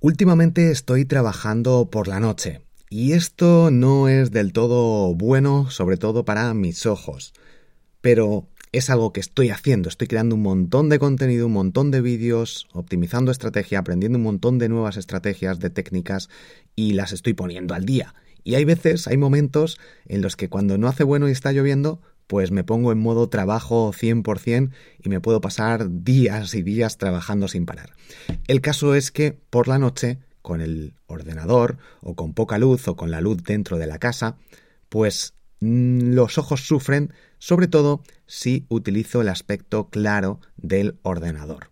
Últimamente estoy trabajando por la noche. Y esto no es del todo bueno, sobre todo para mis ojos. Pero es algo que estoy haciendo. Estoy creando un montón de contenido, un montón de vídeos, optimizando estrategia, aprendiendo un montón de nuevas estrategias, de técnicas y las estoy poniendo al día. Y hay veces, hay momentos en los que cuando no hace bueno y está lloviendo, pues me pongo en modo trabajo 100% y me puedo pasar días y días trabajando sin parar. El caso es que por la noche, con el ordenador o con poca luz o con la luz dentro de la casa, pues mm, los ojos sufren sobre todo si utilizo el aspecto claro del ordenador,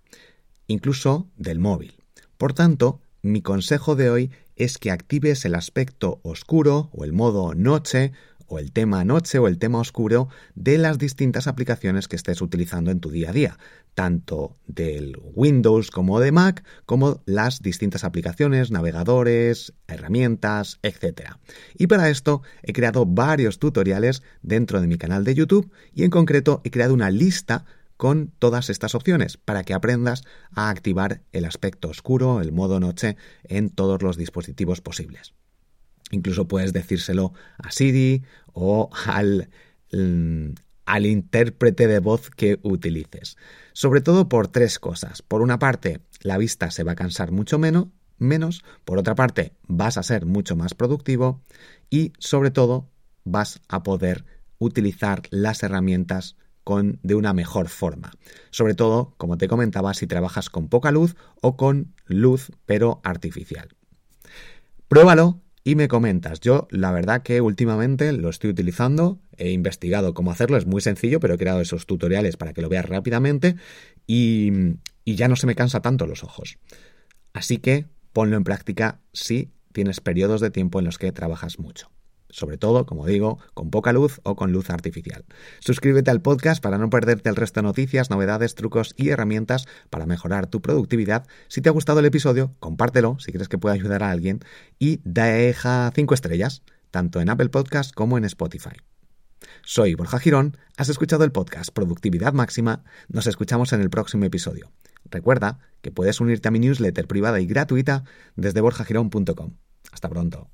incluso del móvil. Por tanto, mi consejo de hoy es que actives el aspecto oscuro o el modo noche o el tema noche o el tema oscuro de las distintas aplicaciones que estés utilizando en tu día a día, tanto del Windows como de Mac, como las distintas aplicaciones, navegadores, herramientas, etc. Y para esto he creado varios tutoriales dentro de mi canal de YouTube y en concreto he creado una lista con todas estas opciones para que aprendas a activar el aspecto oscuro, el modo noche, en todos los dispositivos posibles. Incluso puedes decírselo a Siri o al, mm, al intérprete de voz que utilices. Sobre todo por tres cosas. Por una parte, la vista se va a cansar mucho menos, menos. Por otra parte, vas a ser mucho más productivo. Y sobre todo, vas a poder utilizar las herramientas con, de una mejor forma. Sobre todo, como te comentaba, si trabajas con poca luz o con luz pero artificial. Pruébalo y me comentas. Yo, la verdad que últimamente lo estoy utilizando, he investigado cómo hacerlo, es muy sencillo, pero he creado esos tutoriales para que lo veas rápidamente y, y ya no se me cansa tanto los ojos. Así que ponlo en práctica si tienes periodos de tiempo en los que trabajas mucho sobre todo, como digo, con poca luz o con luz artificial. Suscríbete al podcast para no perderte el resto de noticias, novedades, trucos y herramientas para mejorar tu productividad. Si te ha gustado el episodio, compártelo si crees que puede ayudar a alguien y deja 5 estrellas, tanto en Apple Podcast como en Spotify. Soy Borja Girón, has escuchado el podcast Productividad Máxima, nos escuchamos en el próximo episodio. Recuerda que puedes unirte a mi newsletter privada y gratuita desde borjagirón.com. Hasta pronto.